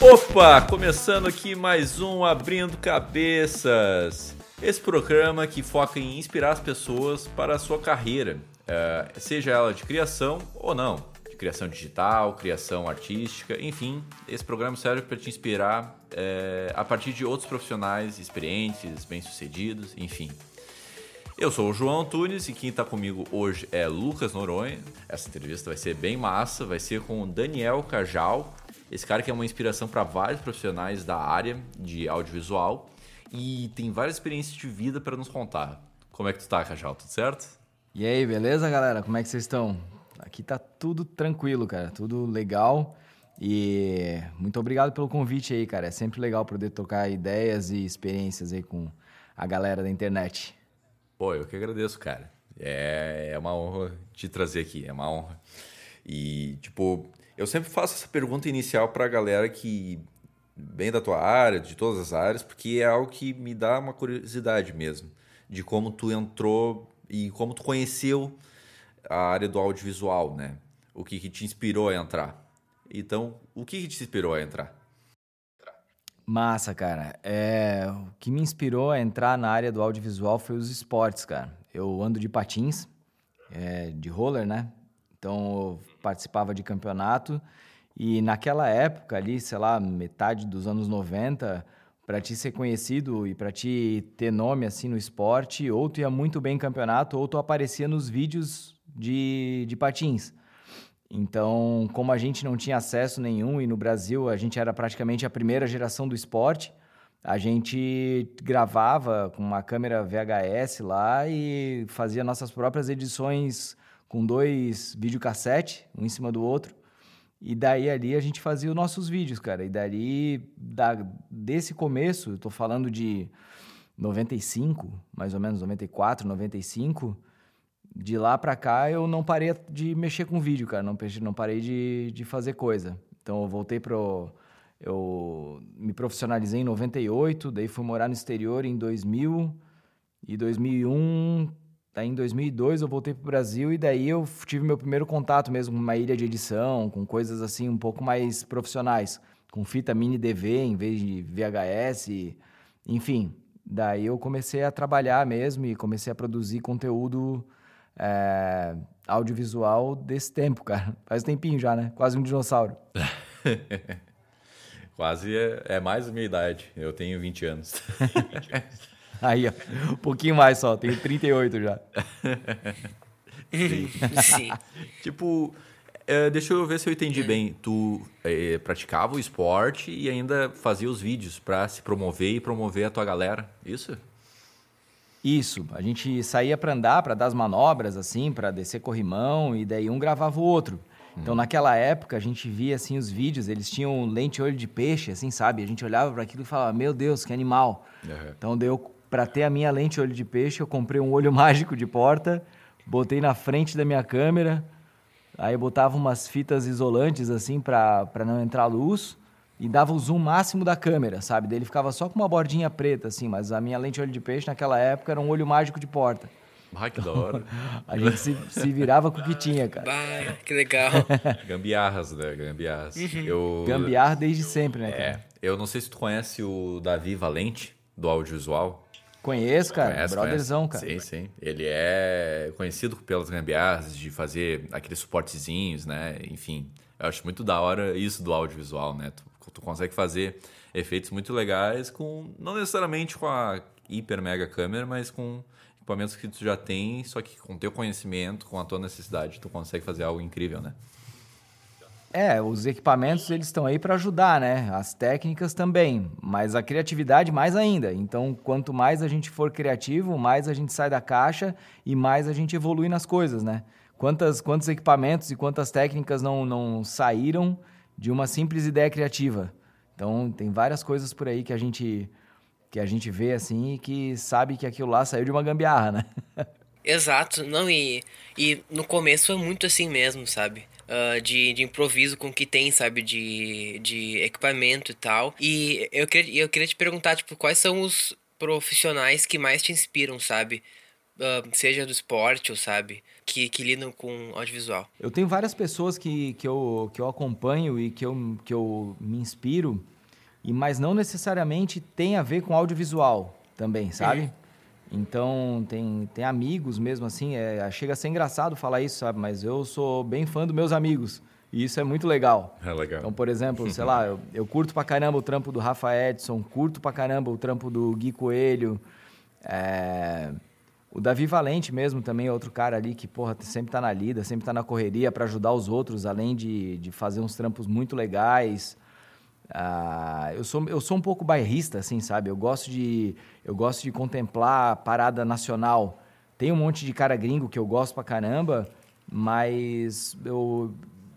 Opa, começando aqui mais um Abrindo Cabeças. Esse programa que foca em inspirar as pessoas para a sua carreira, eh, seja ela de criação ou não, criação digital, criação artística, enfim, esse programa serve para te inspirar é, a partir de outros profissionais experientes, bem-sucedidos, enfim. Eu sou o João Antunes e quem está comigo hoje é Lucas Noronha. Essa entrevista vai ser bem massa, vai ser com o Daniel Cajal, esse cara que é uma inspiração para vários profissionais da área de audiovisual e tem várias experiências de vida para nos contar. Como é que tu tá, Cajal? Tudo certo? E aí, beleza, galera? Como é que vocês estão? Aqui tá tudo tranquilo, cara. Tudo legal. E muito obrigado pelo convite aí, cara. É sempre legal poder trocar ideias e experiências aí com a galera da internet. Pô, eu que agradeço, cara. É, é uma honra te trazer aqui, é uma honra. E, tipo, eu sempre faço essa pergunta inicial para a galera que vem da tua área, de todas as áreas, porque é algo que me dá uma curiosidade mesmo, de como tu entrou e como tu conheceu a área do audiovisual, né? O que, que te inspirou a entrar. Então, o que, que te inspirou a entrar? Massa, cara. É, o que me inspirou a entrar na área do audiovisual foi os esportes, cara. Eu ando de patins, é, de roller, né? Então, eu participava de campeonato e naquela época ali, sei lá, metade dos anos 90, para te ser conhecido e para te ter nome assim no esporte, ou tu ia muito bem em campeonato, ou tu aparecia nos vídeos de, de patins. Então, como a gente não tinha acesso nenhum e no Brasil a gente era praticamente a primeira geração do esporte, a gente gravava com uma câmera VHS lá e fazia nossas próprias edições com dois videocassete, um em cima do outro. E daí ali a gente fazia os nossos vídeos, cara. E daí, da, desse começo, eu tô falando de 95, mais ou menos, 94, 95. De lá pra cá eu não parei de mexer com vídeo, cara. Não, não parei de, de fazer coisa. Então eu voltei pro. Eu me profissionalizei em 98, daí fui morar no exterior em 2000. E 2001 Daí em 2002 eu voltei para o Brasil e daí eu tive meu primeiro contato mesmo com uma ilha de edição, com coisas assim um pouco mais profissionais, com fita mini DV em vez de VHS, enfim. Daí eu comecei a trabalhar mesmo e comecei a produzir conteúdo é, audiovisual desse tempo, cara. Faz um tempinho já, né? Quase um dinossauro. Quase é, é mais da minha idade. Eu tenho 20 anos. 20 anos. Aí, ó, um pouquinho mais só, tenho 38 já. Sim. Sim. tipo, é, deixa eu ver se eu entendi bem. Tu é, praticava o esporte e ainda fazia os vídeos para se promover e promover a tua galera, isso? Isso. A gente saía para andar, para dar as manobras, assim, para descer corrimão, e daí um gravava o outro. Então, hum. naquela época, a gente via, assim, os vídeos, eles tinham lente olho de peixe, assim, sabe? A gente olhava para aquilo e falava, meu Deus, que animal. Uhum. Então, deu para ter a minha lente olho de peixe, eu comprei um olho mágico de porta, botei na frente da minha câmera, aí botava umas fitas isolantes assim para não entrar luz e dava o zoom máximo da câmera, sabe? Daí ele ficava só com uma bordinha preta assim, mas a minha lente olho de peixe naquela época era um olho mágico de porta. Ah, que da hora. a gente se, se virava com o que tinha, cara. Bah, que legal. Gambiarras, né? Gambiarras. Uhum. Eu... Gambiarra desde sempre, né? Cara? É. Eu não sei se tu conhece o Davi Valente, do audiovisual. Conheço, cara. Conhece, Brotherzão, conhece. cara. Sim, sim. Ele é conhecido pelas gambiarras, de fazer aqueles suportezinhos, né? Enfim, eu acho muito da hora isso do audiovisual, né? Tu, tu consegue fazer efeitos muito legais com, não necessariamente com a hiper mega câmera, mas com equipamentos que tu já tem, só que com teu conhecimento, com a tua necessidade, tu consegue fazer algo incrível, né? É, os equipamentos eles estão aí para ajudar, né? As técnicas também, mas a criatividade mais ainda. Então, quanto mais a gente for criativo, mais a gente sai da caixa e mais a gente evolui nas coisas, né? Quantas, quantos equipamentos e quantas técnicas não, não saíram de uma simples ideia criativa? Então, tem várias coisas por aí que a gente que a gente vê assim e que sabe que aquilo lá saiu de uma gambiarra, né? Exato, não, e, e no começo foi muito assim mesmo, sabe? uh, de, de improviso com o que tem, sabe? De, de equipamento e tal. E eu queria, eu queria te perguntar, tipo, quais são os profissionais que mais te inspiram, sabe? Uh, seja do esporte ou sabe, que, que lidam com audiovisual. Eu tenho várias pessoas que, que, eu, que eu acompanho e que eu, que eu me inspiro, e mas não necessariamente tem a ver com audiovisual também, sabe? Uhum. Então, tem, tem amigos mesmo assim, é, chega a ser engraçado falar isso, sabe? Mas eu sou bem fã dos meus amigos. E isso é muito legal. É legal. Então, por exemplo, sei lá, eu, eu, curto pra caramba o trampo do Rafa Edson, curto pra caramba o trampo do Gui Coelho. É... O Davi Valente mesmo também é outro cara ali que, porra, sempre tá na lida, sempre tá na correria para ajudar os outros, além de, de fazer uns trampos muito legais. Ah, eu, sou, eu sou um pouco bairrista, assim, sabe? Eu gosto de, eu gosto de contemplar a parada nacional. Tem um monte de cara gringo que eu gosto pra caramba, mas eu,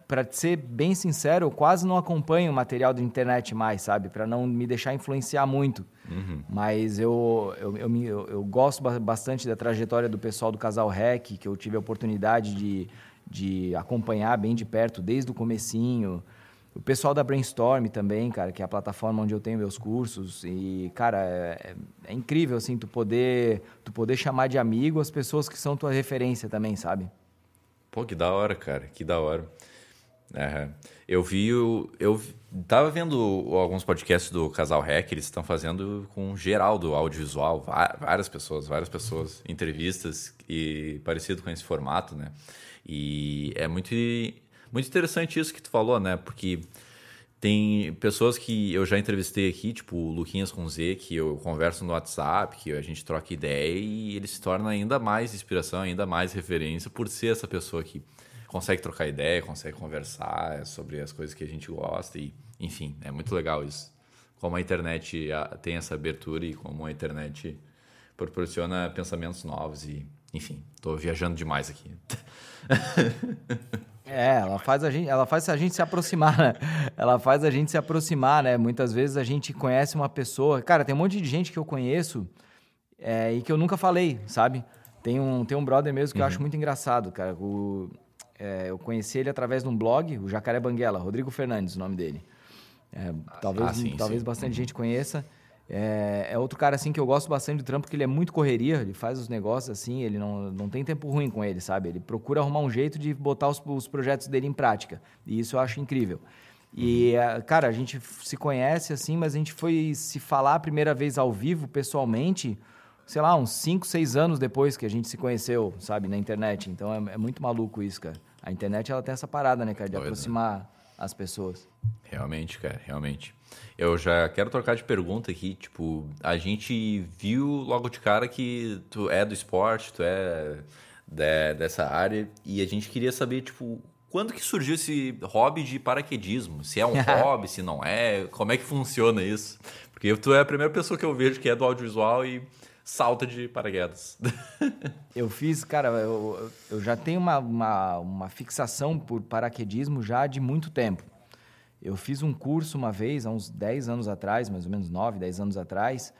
para ser bem sincero, eu quase não acompanho o material da internet mais, sabe? Para não me deixar influenciar muito. Uhum. Mas eu, eu, eu, eu, eu, gosto bastante da trajetória do pessoal do Casal Rec, que eu tive a oportunidade de, de acompanhar bem de perto desde o comecinho. O pessoal da Brainstorm também, cara, que é a plataforma onde eu tenho meus cursos. E, cara, é, é incrível, assim, tu poder, tu poder chamar de amigo as pessoas que são tua referência também, sabe? Pô, que da hora, cara, que da hora. É, eu vi, o, eu tava vendo alguns podcasts do Casal Hack, eles estão fazendo com geral do audiovisual, várias pessoas, várias pessoas, entrevistas e parecido com esse formato, né? E é muito, muito interessante isso que tu falou, né? Porque tem pessoas que eu já entrevistei aqui, tipo o Luquinhas com Z, que eu converso no WhatsApp, que a gente troca ideia e ele se torna ainda mais inspiração, ainda mais referência por ser essa pessoa que consegue trocar ideia, consegue conversar sobre as coisas que a gente gosta e, enfim, é muito legal isso. Como a internet tem essa abertura e como a internet proporciona pensamentos novos e, enfim, estou viajando demais aqui. É, ela faz a gente, ela faz a gente se aproximar, né? Ela faz a gente se aproximar, né? Muitas vezes a gente conhece uma pessoa. Cara, tem um monte de gente que eu conheço é, e que eu nunca falei, sabe? Tem um, tem um brother mesmo que uhum. eu acho muito engraçado, cara. O, é, eu conheci ele através de um blog, o Jacaré Banguela, Rodrigo Fernandes, o nome dele. É, talvez ah, sim, talvez sim. bastante gente conheça. É, é, outro cara assim que eu gosto bastante do trampo, porque ele é muito correria, ele faz os negócios assim, ele não, não tem tempo ruim com ele, sabe? Ele procura arrumar um jeito de botar os, os projetos dele em prática. E isso eu acho incrível. E, uhum. é, cara, a gente se conhece assim, mas a gente foi se falar a primeira vez ao vivo, pessoalmente, sei lá, uns 5, 6 anos depois que a gente se conheceu, sabe, na internet. Então é, é muito maluco isso, cara. A internet ela tem essa parada, né, cara, de Doido, aproximar né? as pessoas. Realmente, cara, realmente. Eu já quero trocar de pergunta aqui, tipo, a gente viu logo de cara que tu é do esporte, tu é de, dessa área, e a gente queria saber, tipo, quando que surgiu esse hobby de paraquedismo? Se é um hobby, se não é, como é que funciona isso? Porque tu é a primeira pessoa que eu vejo que é do audiovisual e salta de paraquedas. eu fiz, cara, eu, eu já tenho uma, uma, uma, fixação por paraquedismo já de muito tempo. Eu fiz um curso uma vez, há uns 10 anos atrás, mais ou menos 9, 10 anos atrás,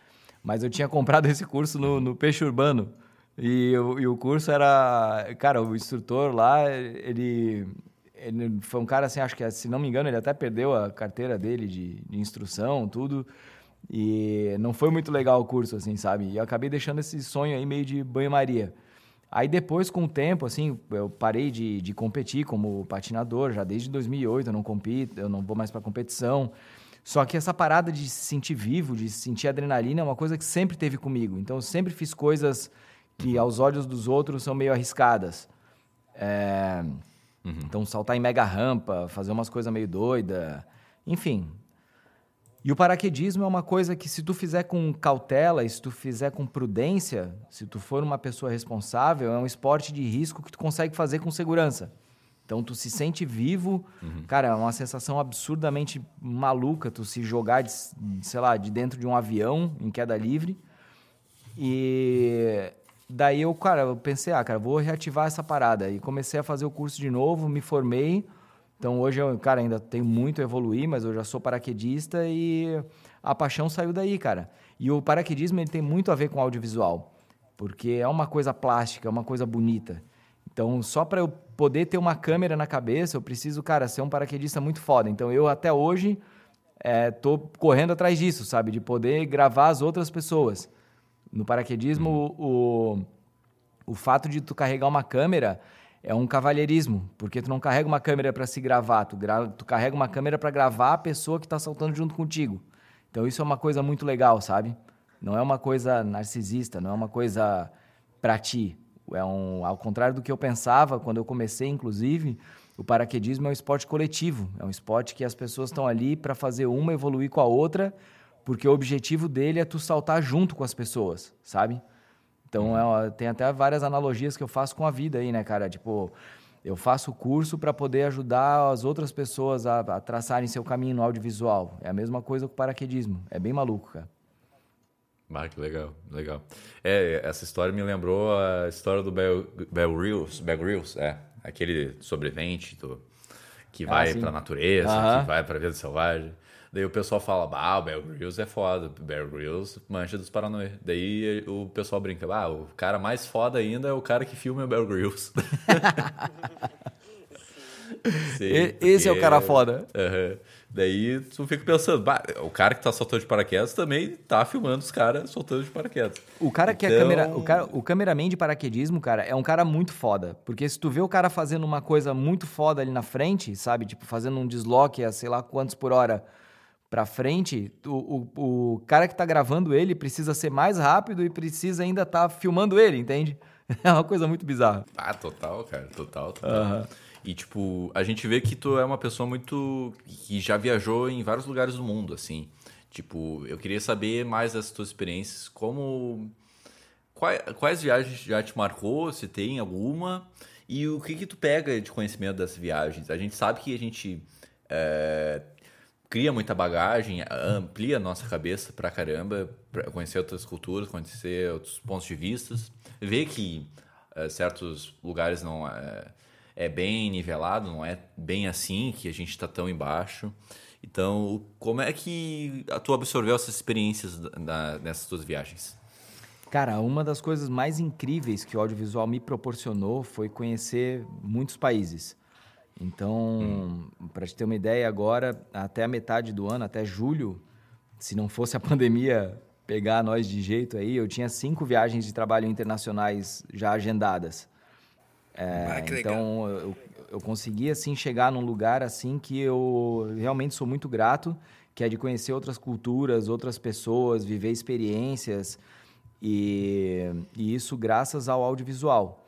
mas eu tinha comprado esse curso no, no Peixe Urbano. E, e o curso era. Cara, o instrutor lá, ele, ele foi um cara assim, acho que, se não me engano, ele até perdeu a carteira dele de, de instrução, tudo. E não foi muito legal o curso, assim, sabe? E eu acabei deixando esse sonho aí meio de banho-maria. Aí depois, com o tempo, assim, eu parei de, de competir como patinador, já desde 2008 eu não compito, eu não vou mais para competição. Só que essa parada de se sentir vivo, de sentir adrenalina, é uma coisa que sempre teve comigo. Então eu sempre fiz coisas que aos olhos dos outros são meio arriscadas. É... Uhum. Então saltar em mega rampa, fazer umas coisas meio doida, enfim, e o paraquedismo é uma coisa que se tu fizer com cautela, se tu fizer com prudência, se tu for uma pessoa responsável, é um esporte de risco que tu consegue fazer com segurança. Então tu se sente vivo, uhum. cara, é uma sensação absurdamente maluca tu se jogar, de, sei lá, de dentro de um avião em queda livre. E daí eu, cara, eu pensei, ah, cara, vou reativar essa parada. E comecei a fazer o curso de novo, me formei. Então hoje eu, cara, ainda tenho muito a evoluir, mas eu já sou paraquedista e a paixão saiu daí, cara. E o paraquedismo ele tem muito a ver com audiovisual, porque é uma coisa plástica, é uma coisa bonita. Então, só para eu poder ter uma câmera na cabeça, eu preciso, cara, ser um paraquedista muito foda. Então, eu até hoje é, tô correndo atrás disso, sabe? De poder gravar as outras pessoas. No paraquedismo, o, o fato de tu carregar uma câmera é um cavalheirismo, porque tu não carrega uma câmera para se gravar, tu, gra tu carrega uma câmera para gravar a pessoa que está saltando junto contigo. Então isso é uma coisa muito legal, sabe? Não é uma coisa narcisista, não é uma coisa para ti. É um, ao contrário do que eu pensava quando eu comecei, inclusive, o paraquedismo é um esporte coletivo, é um esporte que as pessoas estão ali para fazer uma evoluir com a outra, porque o objetivo dele é tu saltar junto com as pessoas, sabe? Então, uhum. é, tem até várias analogias que eu faço com a vida aí, né, cara? Tipo, eu faço curso para poder ajudar as outras pessoas a, a, traçarem seu caminho no audiovisual. É a mesma coisa com o paraquedismo. É bem maluco, cara. Ah, que legal, legal. É, essa história me lembrou a história do Bell, Reels, Bell Reels, é, aquele sobrevivente do, que ah, vai ah, para a natureza, que vai para a vida selvagem. Daí o pessoal fala, ah, o Bear Grylls é foda, o Bear Grylls mancha dos Paranauê. Daí o pessoal brinca, ah, o cara mais foda ainda é o cara que filma o Bear Grylls. Sim, Esse é o cara foda. Uhum. Daí tu fica pensando, o cara que tá soltando de paraquedas também tá filmando os caras soltando de paraquedas. O cara que é então... é câmera, o, cara, o cameraman de paraquedismo, cara, é um cara muito foda. Porque se tu vê o cara fazendo uma coisa muito foda ali na frente, sabe? Tipo, fazendo um desloque a sei lá quantos por hora para frente, o, o, o, cara que está gravando ele precisa ser mais rápido e precisa ainda estar tá filmando ele, entende? É uma coisa muito bizarra. Ah, total, cara, total, total. Uhum. E, tipo, a gente vê que tu é uma pessoa muito. que já viajou em vários lugares do mundo, assim. Tipo, eu queria saber mais das tuas experiências, como. Quais, quais viagens já te marcou, se tem alguma, e o que que tu pega de conhecimento dessas viagens? A gente sabe que a gente. É, cria muita bagagem, amplia a nossa cabeça pra caramba, pra conhecer outras culturas, conhecer outros pontos de vista, ver que uh, certos lugares não é, é, bem nivelado, não é bem assim, que a gente está tão embaixo. Então, como é que tu absorveu essas experiências da, nessas tuas viagens? Cara, uma das coisas mais incríveis que o audiovisual me proporcionou foi conhecer muitos países. Então, hum. para te ter uma ideia, agora, até a metade do ano, até julho, se não fosse a pandemia pegar nós de jeito aí, eu tinha cinco viagens de trabalho internacionais já agendadas. É, ah, então, eu, eu consegui, assim, chegar num lugar, assim, que eu realmente sou muito grato, que é de conhecer outras culturas, outras pessoas, viver experiências, e, e isso graças ao audiovisual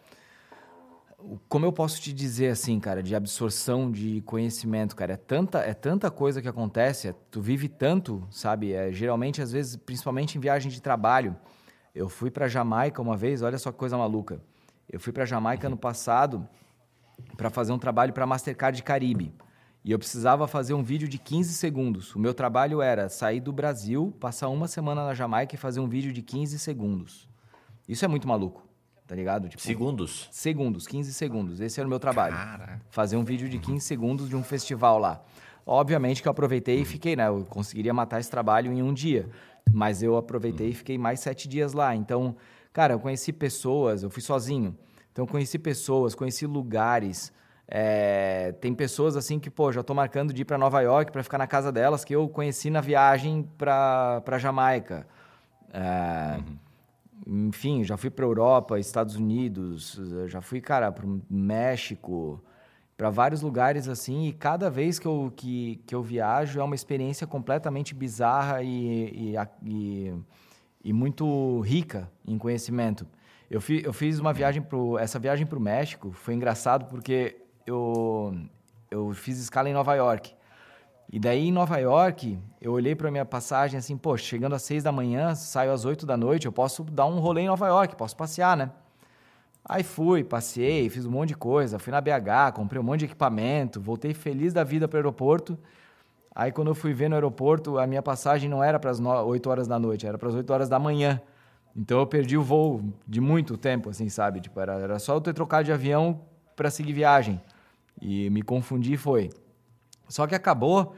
como eu posso te dizer assim, cara, de absorção de conhecimento, cara, é tanta, é tanta coisa que acontece, é, tu vive tanto, sabe? É, geralmente, às vezes, principalmente em viagem de trabalho. Eu fui para Jamaica uma vez, olha só que coisa maluca. Eu fui para Jamaica ano passado para fazer um trabalho para Mastercard Caribe. E eu precisava fazer um vídeo de 15 segundos. O meu trabalho era sair do Brasil, passar uma semana na Jamaica e fazer um vídeo de 15 segundos. Isso é muito maluco tá ligado? Tipo, segundos? Segundos, 15 segundos. Esse era o meu trabalho. Cara. Fazer um vídeo de 15 segundos de um festival lá. Obviamente que eu aproveitei e fiquei, né? Eu conseguiria matar esse trabalho em um dia. Mas eu aproveitei e fiquei mais sete dias lá. Então, cara, eu conheci pessoas, eu fui sozinho. Então, eu conheci pessoas, conheci lugares. É, tem pessoas assim que, pô, já tô marcando de ir para Nova York para ficar na casa delas, que eu conheci na viagem para Jamaica. É, uhum. Enfim, já fui para Europa, Estados Unidos, já fui, cara, para México, para vários lugares assim, e cada vez que eu, que, que eu viajo é uma experiência completamente bizarra e, e, e, e muito rica em conhecimento. Eu, fi, eu fiz uma viagem pro, essa viagem para o México foi engraçado porque eu, eu fiz escala em Nova York. E daí em Nova York, eu olhei para minha passagem assim, pô, chegando às seis da manhã, saio às oito da noite, eu posso dar um rolê em Nova York, posso passear, né? Aí fui, passei, fiz um monte de coisa, fui na BH, comprei um monte de equipamento, voltei feliz da vida para o aeroporto. Aí quando eu fui ver no aeroporto, a minha passagem não era para as 8 horas da noite, era para as 8 horas da manhã. Então eu perdi o voo de muito tempo, assim, sabe? Tipo, era, era só eu ter trocado de avião para seguir viagem. E me confundi foi. Só que acabou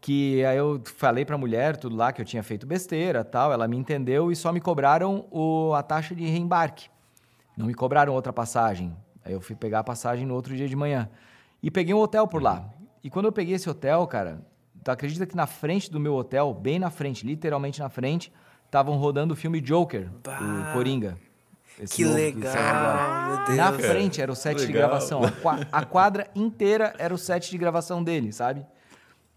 que aí eu falei para a mulher tudo lá que eu tinha feito besteira, tal, ela me entendeu e só me cobraram o, a taxa de reembarque. Não me cobraram outra passagem. Aí eu fui pegar a passagem no outro dia de manhã. E peguei um hotel por lá. E quando eu peguei esse hotel, cara, tu acredita que na frente do meu hotel, bem na frente, literalmente na frente, estavam rodando o filme Joker, bah. o Coringa. Que legal, meu Deus. Na frente era o set legal. de gravação. A quadra inteira era o set de gravação dele, sabe?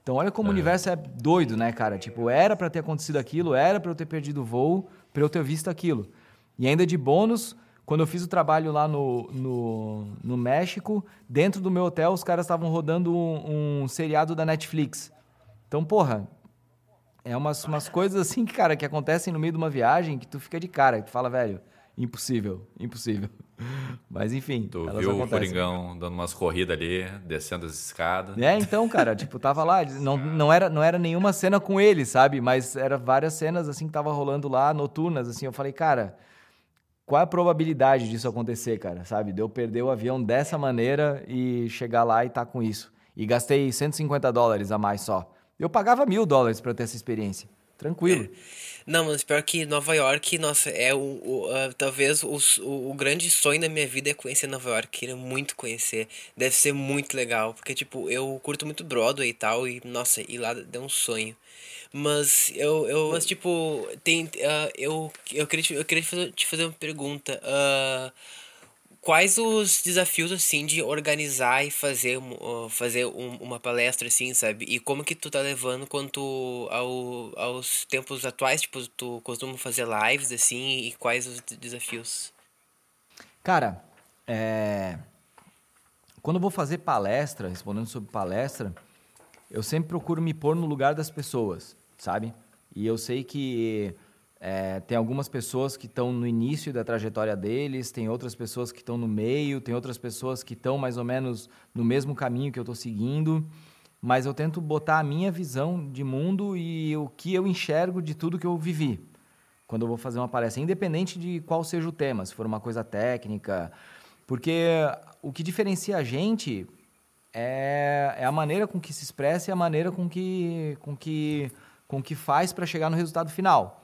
Então olha como é. o universo é doido, né, cara? Tipo, era para ter acontecido aquilo, era para eu ter perdido o voo, para eu ter visto aquilo. E ainda de bônus, quando eu fiz o trabalho lá no, no, no México, dentro do meu hotel, os caras estavam rodando um, um, seriado da Netflix. Então, porra, é umas, umas coisas assim, que, cara, que acontecem no meio de uma viagem que tu fica de cara, que tu fala, velho, impossível, impossível. Mas enfim. Tu viu acontecem. o Coringão dando umas corridas ali, descendo as escadas. É, então, cara, tipo, tava lá. Não, não, era, não era nenhuma cena com ele, sabe? Mas era várias cenas assim que tava rolando lá, noturnas, assim. Eu falei, cara, qual é a probabilidade disso acontecer, cara? Sabe? De eu perder o avião dessa maneira e chegar lá e tá com isso. E gastei 150 dólares a mais só. Eu pagava mil dólares para ter essa experiência. Tranquilo. Não, mas pior que Nova York, nossa, é o, o uh, talvez o, o, o, grande sonho da minha vida é conhecer Nova York. Queria muito conhecer. Deve ser muito legal. Porque, tipo, eu curto muito Broadway e tal. E, nossa, ir lá deu um sonho. Mas eu, eu mas, tipo, tem, uh, eu, eu queria, eu queria te fazer, te fazer uma pergunta. Uh, quais os desafios assim de organizar e fazer fazer um, uma palestra assim sabe? E como que tu tá levando quanto ao, aos tempos atuais? Tipo tu costuma fazer lives assim e quais os desafios? Cara é... quando eu vou fazer palestra respondendo sobre palestra eu sempre procuro me pôr no lugar das pessoas sabe? E eu sei que é, tem algumas pessoas que estão no início da trajetória deles, tem outras pessoas que estão no meio, tem outras pessoas que estão mais ou menos no mesmo caminho que eu estou seguindo, mas eu tento botar a minha visão de mundo e o que eu enxergo de tudo que eu vivi quando eu vou fazer uma palestra, independente de qual seja o tema, se for uma coisa técnica, porque o que diferencia a gente é, é a maneira com que se expressa e a maneira com que, com que, com que faz para chegar no resultado final.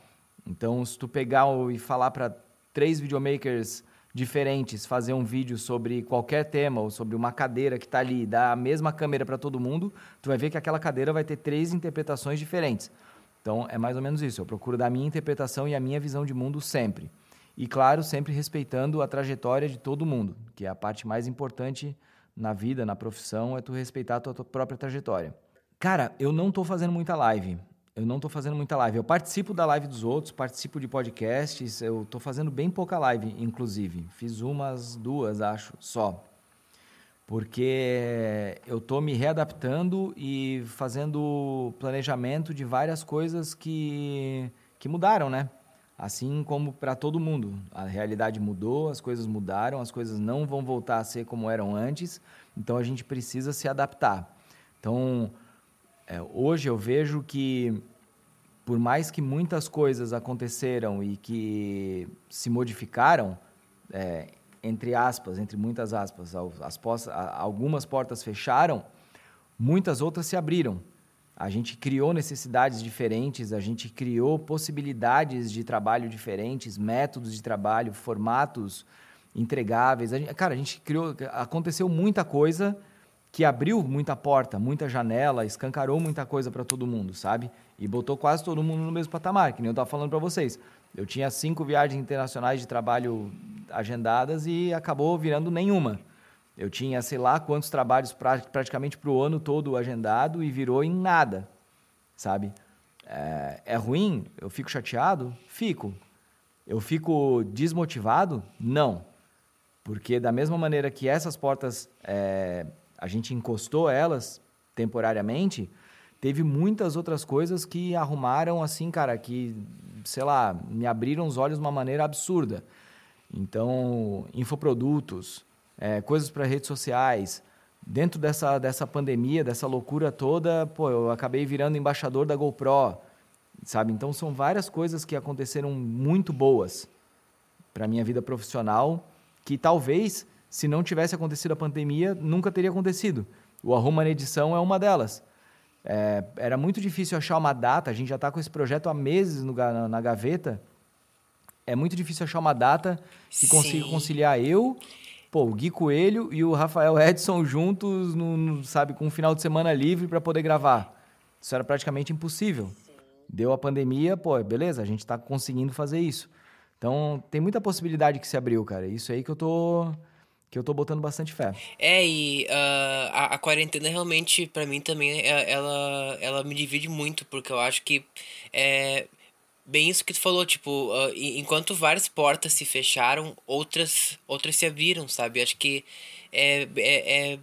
Então, se tu pegar e falar para três videomakers diferentes fazer um vídeo sobre qualquer tema ou sobre uma cadeira que está ali, dar a mesma câmera para todo mundo, tu vai ver que aquela cadeira vai ter três interpretações diferentes. Então, é mais ou menos isso. Eu procuro dar a minha interpretação e a minha visão de mundo sempre. E, claro, sempre respeitando a trajetória de todo mundo, que é a parte mais importante na vida, na profissão, é tu respeitar a tua, própria trajetória. Cara, eu não estou fazendo muita live eu não estou fazendo muita live. Eu participo da live dos outros, participo de podcasts. Eu estou fazendo bem pouca live, inclusive. Fiz umas duas, acho, só. Porque eu estou me readaptando e fazendo planejamento de várias coisas que, que mudaram, né? Assim como para todo mundo. A realidade mudou, as coisas mudaram, as coisas não vão voltar a ser como eram antes. Então a gente precisa se adaptar. Então é, hoje eu vejo que, por mais que muitas coisas aconteceram e que se modificaram, é, entre aspas, entre muitas aspas, as, algumas portas fecharam, muitas outras se abriram. A gente criou necessidades diferentes, a gente criou possibilidades de trabalho diferentes, métodos de trabalho, formatos entregáveis. A gente, cara, a gente criou, aconteceu muita coisa que abriu muita porta, muita janela, escancarou muita coisa para todo mundo, sabe? E botou quase todo mundo no mesmo patamar, que nem eu estava falando para vocês. Eu tinha cinco viagens internacionais de trabalho agendadas e acabou virando nenhuma. Eu tinha, sei lá, quantos trabalhos pra, praticamente para o ano todo agendado e virou em nada, sabe? É, é ruim? Eu fico chateado? Fico. Eu fico desmotivado? Não. Porque da mesma maneira que essas portas é, a gente encostou elas temporariamente, teve muitas outras coisas que arrumaram assim, cara, que, sei lá, me abriram os olhos de uma maneira absurda. Então, infoprodutos, é, coisas para redes sociais. Dentro dessa, dessa pandemia, dessa loucura toda, pô, eu acabei virando embaixador da GoPro, sabe? Então, são várias coisas que aconteceram muito boas para minha vida profissional, que talvez se não tivesse acontecido a pandemia, nunca teria acontecido. O Arruma na Edição é uma delas. É, era muito difícil achar uma data, a gente já está com esse projeto há meses no, na, na, gaveta. É muito difícil achar uma data que Sim. consiga conciliar eu pô, o Gui Coelho e o Rafael Edson juntos, no, no sabe, com um final de semana livre para poder gravar. Isso era praticamente impossível. Deu a pandemia, pô, beleza, a gente está conseguindo fazer isso. Então, tem muita possibilidade que se abriu, cara. Isso aí que eu tô que eu tô botando bastante fé. É, e uh, a, a, quarentena realmente, para mim também, é, ela, ela me divide muito, porque eu acho que é bem isso que tu falou, tipo, uh, enquanto várias portas se fecharam, outras, outras se abriram, sabe? Acho que é, é, é,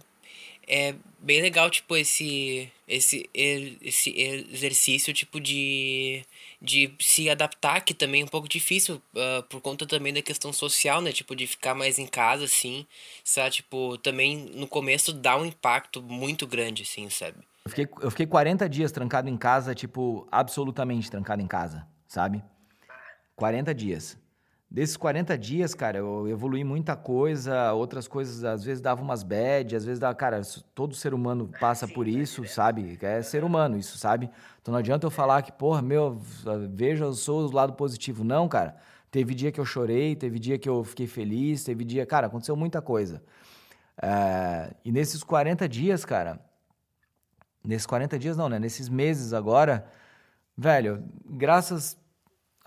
é bem legal, tipo, esse, esse, esse exercício, tipo, de de se adaptar, que também é um pouco difícil, uh, por conta também da questão social, né? Tipo, de ficar mais em casa, assim, sabe? Tipo, também no começo dá um impacto muito grande, assim, sabe? Eu fiquei, eu fiquei 40 dias trancado em casa, tipo, absolutamente trancado em casa, sabe? 40 dias. Desses 40 dias, cara, eu evolui muita coisa, outras coisas às vezes davam umas bad, às vezes dava, cara, todo ser humano passa por isso, sabe? É ser humano isso, sabe? Então não adianta eu falar que, porra, meu, veja, eu sou o lado positivo. Não, cara. Teve dia que eu chorei, teve dia que eu fiquei feliz, teve dia, cara, aconteceu muita coisa. É, e nesses 40 dias, cara, nesses 40 dias não, né? Nesses meses agora, velho, graças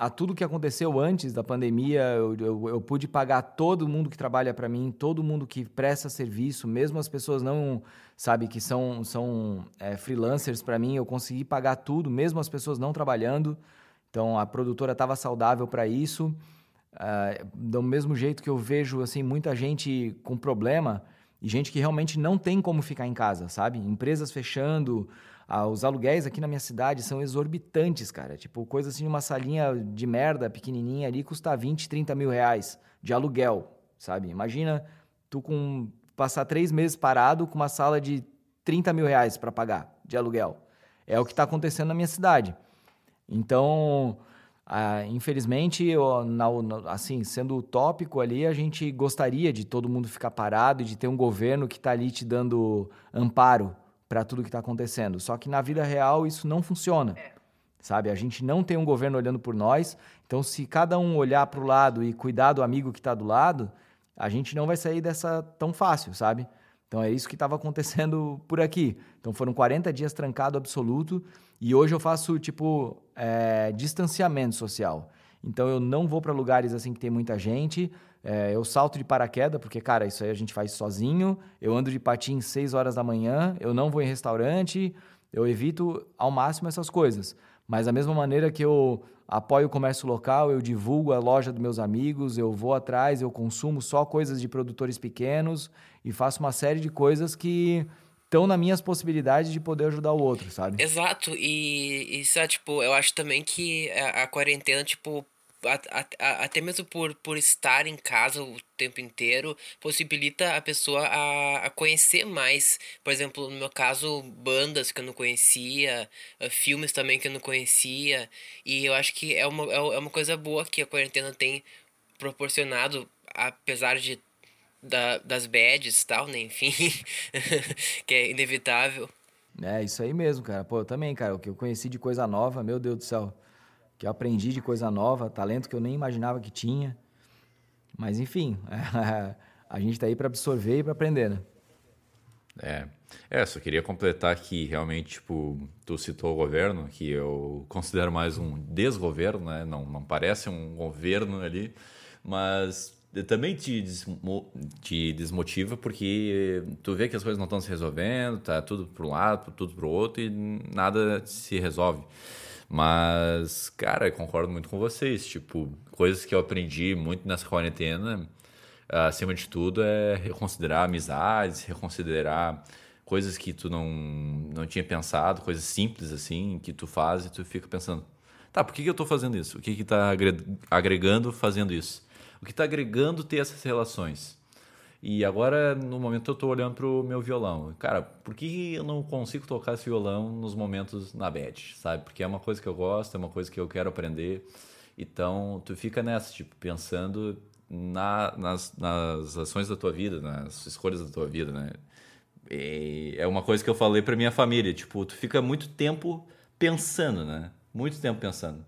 a tudo que aconteceu antes da pandemia, eu, eu, eu pude pagar todo mundo que trabalha para mim, todo mundo que presta serviço, mesmo as pessoas não, sabe, que são, são é, freelancers para mim, eu consegui pagar tudo, mesmo as pessoas não trabalhando. Então a produtora estava saudável para isso. Uh, do mesmo jeito que eu vejo assim muita gente com problema e gente que realmente não tem como ficar em casa, sabe? Empresas fechando, ah, os aluguéis aqui na minha cidade são exorbitantes, cara. Tipo, coisa assim, uma salinha de merda pequenininha ali custa 20, 30 mil reais de aluguel, sabe? Imagina tu com passar três meses parado com uma sala de 30 mil reais para pagar de aluguel. É o que está acontecendo na minha cidade. Então, ah, infelizmente, eu, na, assim, sendo utópico ali, a gente gostaria de todo mundo ficar parado e de ter um governo que está ali te dando amparo para tudo que está acontecendo. Só que na vida real isso não funciona. É. Sabe? A gente não tem um governo olhando por nós. Então, se cada um olhar para o lado e cuidar do amigo que está do lado, a gente não vai sair dessa tão fácil, sabe? Então, é isso que estava acontecendo por aqui. Então, foram 40 dias trancado absoluto. E hoje eu faço, tipo, é, distanciamento social. Então, eu não vou para lugares assim que tem muita gente. É, eu salto de paraquedas, porque, cara, isso aí a gente faz sozinho. Eu ando de patins 6 horas da manhã, eu não vou em restaurante, eu evito ao máximo essas coisas. Mas da mesma maneira que eu apoio o comércio local, eu divulgo a loja dos meus amigos, eu vou atrás, eu consumo só coisas de produtores pequenos e faço uma série de coisas que estão nas minhas possibilidades de poder ajudar o outro, sabe? Exato, e isso é, tipo, eu acho também que a, a quarentena, tipo, até mesmo por, por estar em casa o tempo inteiro, possibilita a pessoa a, a conhecer mais. Por exemplo, no meu caso, bandas que eu não conhecia, eh, filmes também que eu não conhecia. E eu acho que é uma, é, é uma coisa boa que a quarentena tem proporcionado, apesar de da, das bads e tal, né? Enfim, que é inevitável. É, isso aí mesmo, cara. Pô, eu também, cara. O que eu conheci de coisa nova, meu Deus do céu que eu aprendi de coisa nova, talento que eu nem imaginava que tinha. Mas enfim, a gente está aí para absorver e para aprender, né? É. É, só queria completar que realmente, tipo, tu citou o governo, que eu considero mais um desgoverno, né? Não, não parece um governo ali, mas também te, desmo te desmotiva porque tu vê que as coisas não estão se resolvendo, tá tudo para um lado, tudo para o outro e nada se resolve. Mas, cara, concordo muito com vocês. Tipo, coisas que eu aprendi muito nessa quarentena, acima de tudo, é reconsiderar amizades, reconsiderar coisas que tu não, não tinha pensado, coisas simples assim, que tu faz e tu fica pensando, tá, por que, que eu tô fazendo isso? O que que tá agregando fazendo isso? O que tá agregando ter essas relações? E agora, no momento, eu estou olhando para o meu violão. Cara, por que eu não consigo tocar esse violão nos momentos na bad, sabe? Porque é uma coisa que eu gosto, é uma coisa que eu quero aprender. Então, tu fica nessa, tipo, pensando na, nas, nas ações da tua vida, nas escolhas da tua vida, né? E é uma coisa que eu falei para minha família, tipo, tu fica muito tempo pensando, né? Muito tempo pensando.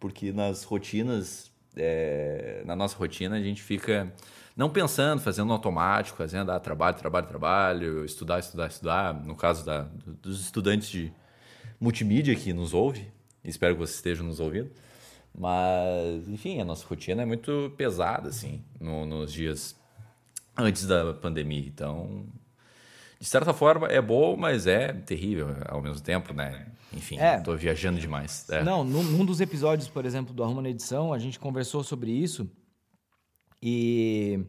Porque nas rotinas é, na nossa rotina, a gente fica não pensando, fazendo automático, fazendo ah, trabalho, trabalho, trabalho, estudar, estudar, estudar. No caso da, dos estudantes de multimídia que nos ouve, espero que vocês estejam nos ouvindo. Mas, enfim, a nossa rotina é muito pesada, assim, no, nos dias antes da pandemia. Então, de certa forma, é bom, mas é terrível ao mesmo tempo, né? Enfim, é. tô viajando demais. É. Não, num, num, dos episódios, por exemplo, do Arruma na Edição, a gente conversou sobre isso e,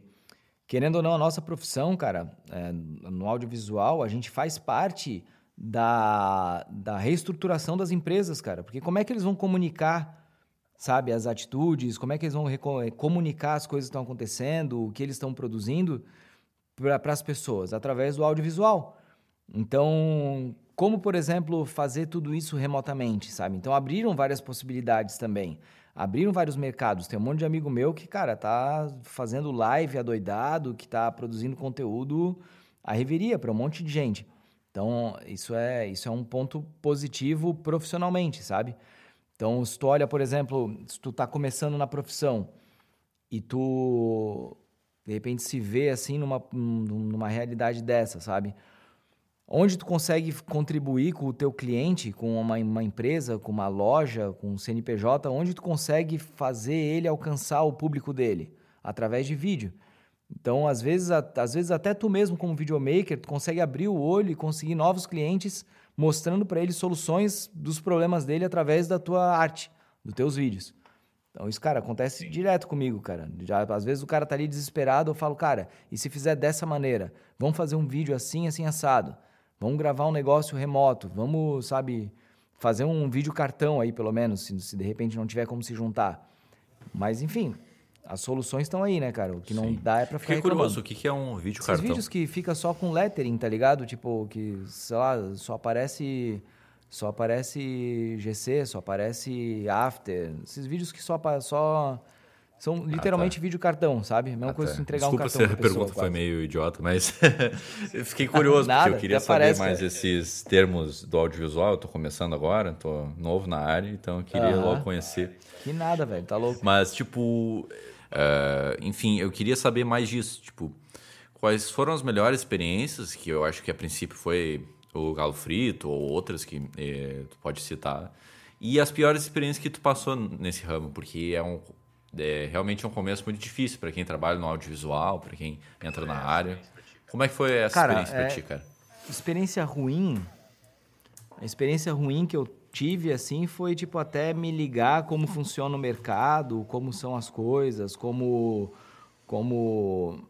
querendo ou não, a nossa profissão, cara, é, no audiovisual, a gente faz parte da, da reestruturação das empresas, cara. Porque como é que eles vão comunicar, sabe, as atitudes, como é que eles vão comunicar as coisas que estão acontecendo, o que eles estão produzindo para as pessoas? Através do audiovisual. Então, como, por exemplo, fazer tudo isso remotamente, sabe? Então, abriram várias possibilidades também. Abriram vários mercados. Tem um monte de amigo meu que, cara, tá fazendo live adoidado, que tá produzindo conteúdo a reveria para um monte de gente. Então, isso é, isso é um ponto positivo profissionalmente, sabe? Então, se tu olha, por exemplo, se tu tá começando na profissão e tu, de repente, se vê assim numa, numa realidade dessa, sabe? Onde tu consegue contribuir com o teu cliente, com uma, uma, empresa, com uma loja, com um CNPJ, onde tu consegue fazer ele alcançar o público dele através de vídeo. Então, às vezes, a, às vezes até tu mesmo como videomaker, tu consegue abrir o olho e conseguir novos clientes mostrando para ele soluções dos problemas dele através da tua arte, dos teus vídeos. Então, isso, cara, acontece Sim. direto comigo, cara. Já, às vezes o cara tá ali desesperado, eu falo, cara, e se fizer dessa maneira? Vamos fazer um vídeo assim, assim, assado. Vamos gravar um negócio remoto, vamos, sabe, fazer um vídeo cartão aí, pelo menos, se, se de repente não tiver como se juntar. Mas, enfim, as soluções estão aí, né, cara? O que Sim. não dá é pra ficar Fiquei curioso, o que é um vídeo Esses cartão? vídeos que fica só com lettering, tá ligado? Tipo, que, sei lá, só aparece... Só aparece GC, só aparece After. Esses vídeos que só... só são literalmente ah, tá. vídeo cartão, sabe? Mesma ah, coisa tá. entregar Desculpa um cartão. Desculpa se a pergunta quase. foi meio idiota, mas eu fiquei curioso, Nada, porque eu queria saber parece, mais cara. esses termos do audiovisual. Eu tô começando agora, tô novo na área, então eu queria logo conhecer. Que nada, velho, tá louco. Mas, tipo, uh, enfim, eu queria saber mais disso. Tipo, quais foram as melhores experiências, que eu acho que a princípio foi o Galo Frito ou outras que eh, tu pode citar. E as piores experiências que tu passou nesse ramo, porque é um é, realmente é um começo muito difícil para quem trabalha no audiovisual, para quem entra na área. Como é que foi essa cara, experiência é, para ti, cara? Experiência ruim. A experiência ruim que eu tive assim foi tipo até me ligar como funciona o mercado, como são as coisas, como como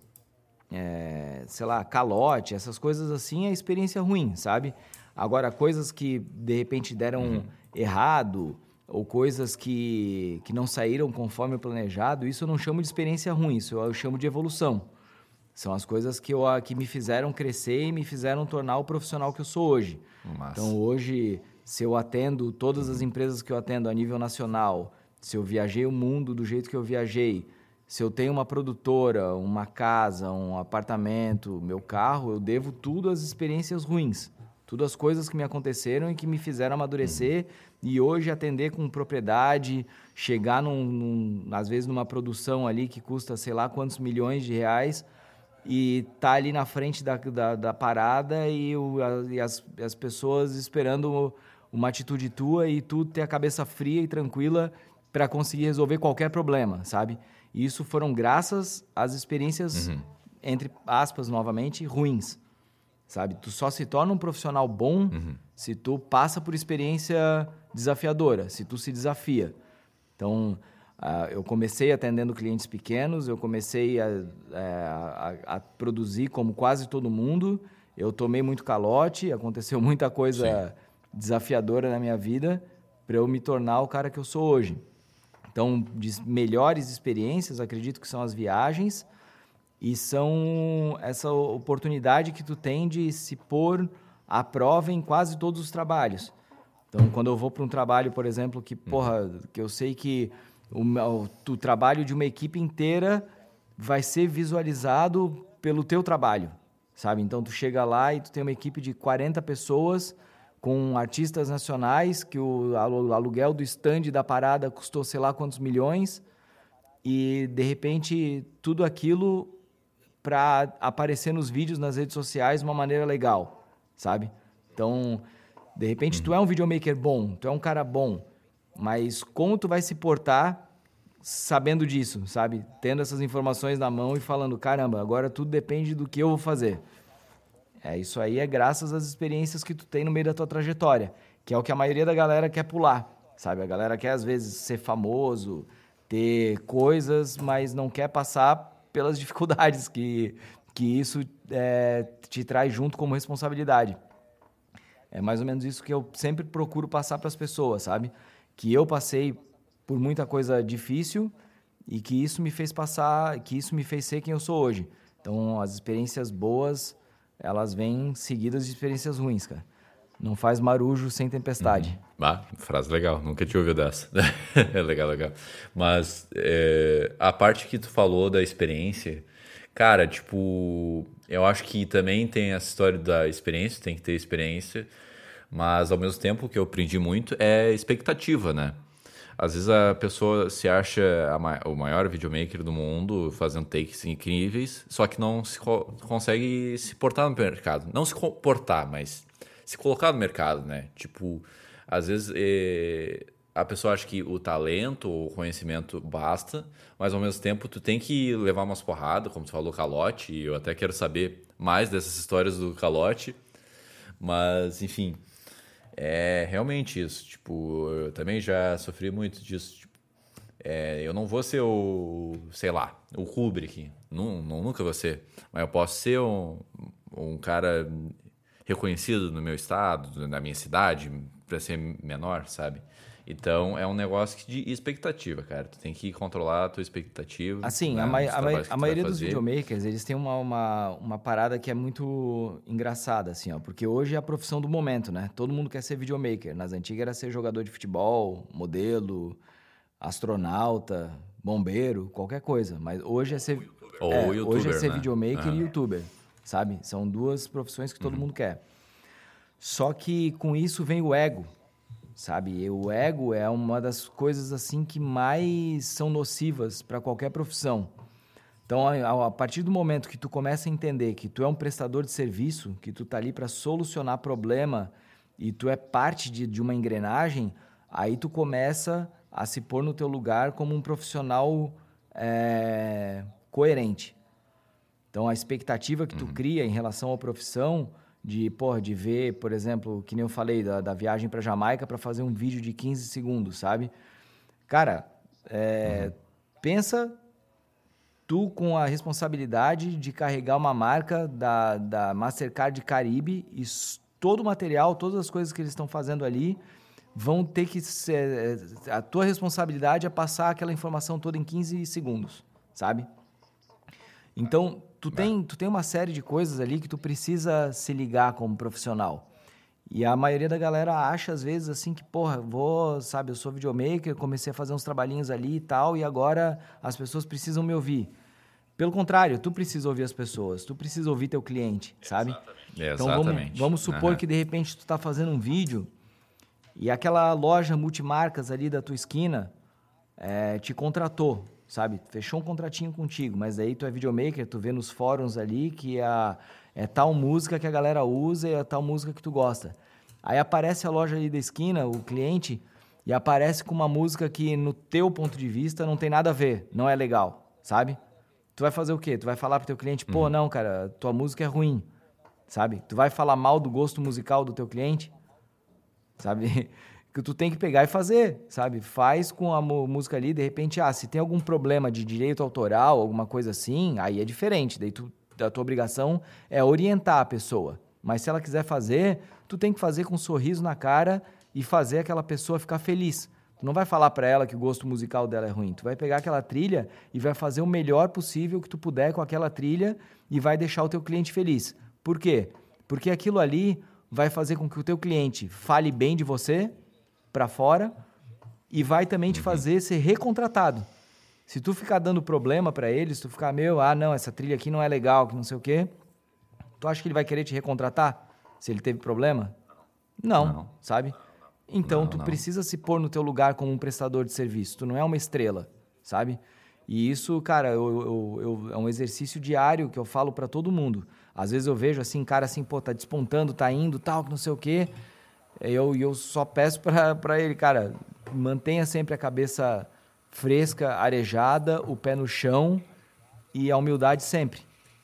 é, sei lá, calote, essas coisas assim, é experiência ruim, sabe? Agora coisas que de repente deram uhum. errado, ou coisas que, que não saíram conforme planejado, isso eu não chamo de experiência ruim, isso eu chamo de evolução. São as coisas que, eu, que me fizeram crescer e me fizeram tornar o profissional que eu sou hoje. Massa. Então, hoje, se eu atendo todas as empresas que eu atendo a nível nacional, se eu viajei o mundo do jeito que eu viajei, se eu tenho uma produtora, uma casa, um apartamento, meu carro, eu devo tudo às experiências ruins. Tudo as coisas que me aconteceram e que me fizeram amadurecer uhum. E hoje atender com propriedade, chegar num, num, às vezes numa produção ali que custa sei lá quantos milhões de reais e tá ali na frente da, da, da parada e, o, a, e as, as pessoas esperando uma atitude tua e tu ter a cabeça fria e tranquila para conseguir resolver qualquer problema, sabe? E isso foram graças às experiências, uhum. entre aspas, novamente, ruins sabe? Tu só se torna um profissional bom uhum. Se tu passa por experiência desafiadora, se tu se desafia. Então, uh, eu comecei atendendo clientes pequenos, eu comecei a, é, a, a, produzir como quase todo mundo, eu tomei muito calote, aconteceu muita coisa Sim. desafiadora na minha vida para eu me tornar o cara que eu sou hoje. Então, de melhores experiências, acredito que são as viagens, e são essa oportunidade que tu tem de se pôr à prova em quase todos os trabalhos. Então, quando eu vou para um trabalho, por exemplo, que, porra, que eu sei que o, o, o trabalho de uma equipe inteira vai ser visualizado pelo teu trabalho, sabe? Então, tu chega lá e tu tem uma equipe de 40 pessoas com artistas nacionais, que o aluguel do stand da parada custou sei lá quantos milhões, e de repente tudo aquilo para aparecer nos vídeos nas redes sociais de uma maneira legal, sabe? Então, de repente tu é um videomaker bom, tu é um cara bom, mas como tu vai se portar sabendo disso, sabe? Tendo essas informações na mão e falando, caramba, agora tudo depende do que eu vou fazer. É, isso aí é graças às experiências que tu tem no meio da tua trajetória, que é o que a maioria da galera quer pular, sabe? A galera quer às vezes ser famoso, ter coisas, mas não quer passar pelas dificuldades que, que isso é, te traz junto como responsabilidade. É mais ou menos isso que eu sempre procuro passar para as pessoas, sabe? Que eu passei por muita coisa difícil e que isso me fez passar, que isso me fez ser quem eu sou hoje. Então, as experiências boas, elas vêm seguidas de experiências ruins, cara. Não faz marujo sem tempestade. Uhum. Ah, frase legal, nunca tinha ouvido dessa. é legal, legal. Mas é, a parte que tu falou da experiência, cara, tipo, eu acho que também tem essa história da experiência, tem que ter experiência, mas ao mesmo tempo o que eu aprendi muito é expectativa, né? Às vezes a pessoa se acha ma o maior videomaker do mundo, fazendo takes incríveis, só que não se co consegue se portar no mercado. Não se portar, mas se colocar no mercado, né? Tipo, às vezes eh, a pessoa acha que o talento ou o conhecimento basta, mas ao mesmo tempo tu tem que levar umas porradas, como tu falou, calote, e eu até quero saber mais dessas histórias do calote. Mas, enfim, é realmente isso. Tipo, eu também já sofri muito disso. Tipo, é, eu não vou ser o, sei lá, o Kubrick. Não, nunca vou ser. Mas eu posso ser um, um cara reconhecido no meu estado, na minha cidade, para ser menor, sabe? Então é um negócio de expectativa, cara. Tu tem que controlar a tua expectativa. Assim, né? a, ma a, a maioria dos videomakers, eles têm uma, uma, uma, parada que é muito engraçada, assim, ó. Porque hoje é a profissão do momento, né? Todo mundo quer ser videomaker. Nas antigas era ser jogador de futebol, modelo, astronauta, bombeiro, qualquer coisa. Mas hoje é ser. Ou é, YouTuber, Hoje é ser né? videomaker Ah. e youtuber, sabe? São duas profissões que todo mundo quer. Só que com isso vem o ego, sabe? O ego é uma das coisas assim que mais são nocivas para qualquer profissão. Então, a, partir do momento que tu começa a entender que tu é um prestador de serviço, que tu tá ali para solucionar problema e tu é parte de, de uma engrenagem, aí tu começa a se pôr no teu lugar como um profissional é, coerente. Então, a expectativa que tu cria em relação à profissão, de, porra, de ver, por exemplo, que nem eu falei, da, da viagem para Jamaica para fazer um vídeo de 15 segundos, sabe? Cara, é, pensa tu com a responsabilidade de carregar uma marca da, da Mastercard Caribe e todo o material, todas as coisas que eles estão fazendo ali vão ter que ser... é, A tua responsabilidade é passar aquela informação toda em 15 segundos, sabe? Então, tu tem, tu tem uma série de coisas ali que tu precisa se ligar como profissional. E a maioria da galera acha, às vezes, assim, que, porra, vou, sabe, eu sou videomaker, comecei a fazer uns trabalhinhos ali e tal, e agora as pessoas precisam me ouvir. Pelo contrário, tu precisa ouvir as pessoas, tu precisa ouvir teu cliente, sabe? Então vamos, Exatamente. vamos supor Aham. que de repente tu tá fazendo um vídeo e aquela loja multimarcas ali da tua esquina eh, te contratou, sabe? Fechou um contratinho contigo, mas aí tu é videomaker, tu vê nos fóruns ali que a, é tal música que a galera usa e é tal música que tu gosta. Aí aparece a loja ali da esquina, o cliente, e aparece com uma música que no teu ponto de vista não tem nada a ver, não é legal, sabe? Tu vai fazer o quê? Tu vai falar pro teu cliente, pô, não, cara, tua música é ruim, sabe? Tu vai falar mal do gosto musical do teu cliente, sabe? Que tu tem que pegar e fazer, sabe? Faz com a música ali, de repente, ah, se tem algum problema de direito autoral, alguma coisa assim, aí é diferente. Daí tu, a tua obrigação é orientar a pessoa. Mas se ela quiser fazer, tu tem que fazer com um sorriso na cara e fazer aquela pessoa ficar feliz. Tu não vai falar pra ela que o gosto musical dela é ruim. Tu vai pegar aquela trilha e vai fazer o melhor possível que tu puder com aquela trilha e vai deixar o teu cliente feliz. Por quê? Porque aquilo ali vai fazer com que o teu cliente fale bem de você para fora e vai também te fazer ser recontratado. Se tu ficar dando problema para eles, tu ficar, meu, ah, não, essa trilha aqui não é legal, que não sei o quê, tu acha que ele vai querer te recontratar se ele teve problema? Não, Não. sabe? Então Não, tu não. precisa se pôr no teu lugar como um prestador de serviço. Tu não é uma estrela, sabe? E isso, cara, eu, eu, eu, é um exercício diário que eu falo para todo mundo. Às vezes eu vejo assim, cara assim, pô, tá despontando, tá indo, tal, não sei o quê. Eu, eu só peço para ele, cara, mantenha sempre a cabeça fresca, arejada, o pé no chão e a humildade sempre.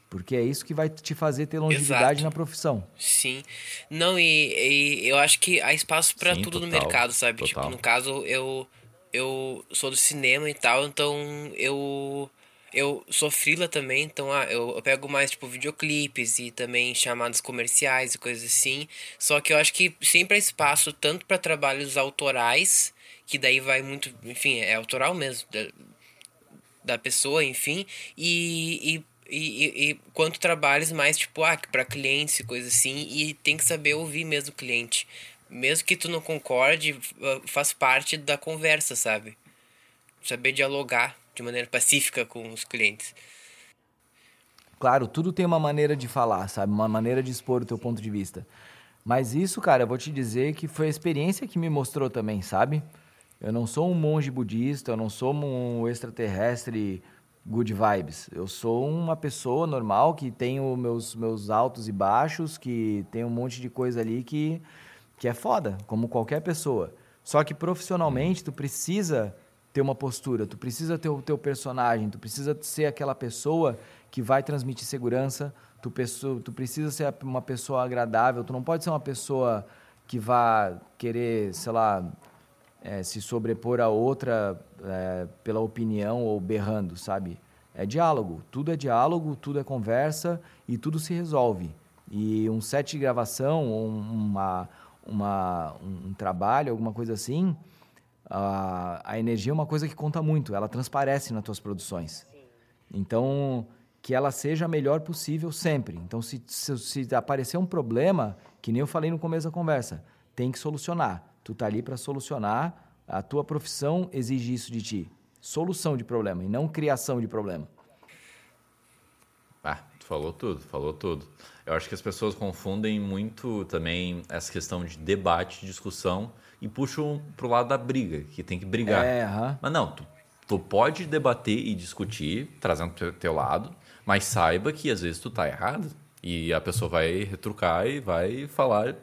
Porque é isso que vai te fazer ter longevidade Exato. na profissão. Sim. Não, e, e eu acho que há espaço para tudo total, no mercado, sabe? Tipo, total. Tipo, no caso, eu, eu sou do cinema e tal, então eu eu sou frila também, então ah, eu, eu, pego mais tipo videoclipes e também chamadas comerciais e coisas assim. Só que eu acho que sempre há espaço tanto para trabalhos autorais, que daí vai muito, enfim, é autoral mesmo da, da pessoa, enfim, e, e e, e, e, quanto trabalhos mais tipo ah, para clientes e coisas assim e tem que saber ouvir mesmo o cliente. Mesmo que tu não concorde faz parte da conversa sabe? Saber dialogar de maneira pacífica com os clientes. Claro, tudo tem uma maneira de falar, sabe? Uma maneira de expor o teu ponto de vista. Mas isso, cara, eu vou te dizer que foi a experiência que me mostrou também, sabe? Eu não sou um monge budista, eu não sou um extraterrestre good vibes. Eu sou uma pessoa normal que tem os meus, meus altos e baixos, que tem um monte de coisa ali que, que é foda, como qualquer pessoa. Só que profissionalmente tu precisa ter uma postura, tu precisa ter o teu personagem, tu precisa ser aquela pessoa que vai transmitir segurança, tu, pessoa, tu precisa ser uma pessoa agradável, tu não pode ser uma pessoa que vá querer, sei lá, é, se sobrepor a outra é, pela opinião ou berrando, sabe? É diálogo, tudo é diálogo, tudo é conversa e tudo se resolve. E um set de gravação, uma, uma, um trabalho, alguma coisa assim, a, a energia é uma coisa que conta muito, ela transparece nas tuas produções. Sim. Então, que ela seja a melhor possível sempre. Então, se, se, se, aparecer um problema, que nem eu falei no começo da conversa, tem que solucionar. Tu tá ali para solucionar, a tua profissão exige isso de ti. Solução de problema e não criação de problema. Ah, tu falou tudo, falou tudo. Eu acho que as pessoas confundem muito também essa questão de debate, discussão e puxam pro lado da briga, que tem que brigar. É, Mas não, tu, tu pode debater e discutir, trazendo teu, teu lado, mas saiba que às vezes tu tá errado e a pessoa vai retrucar e vai falar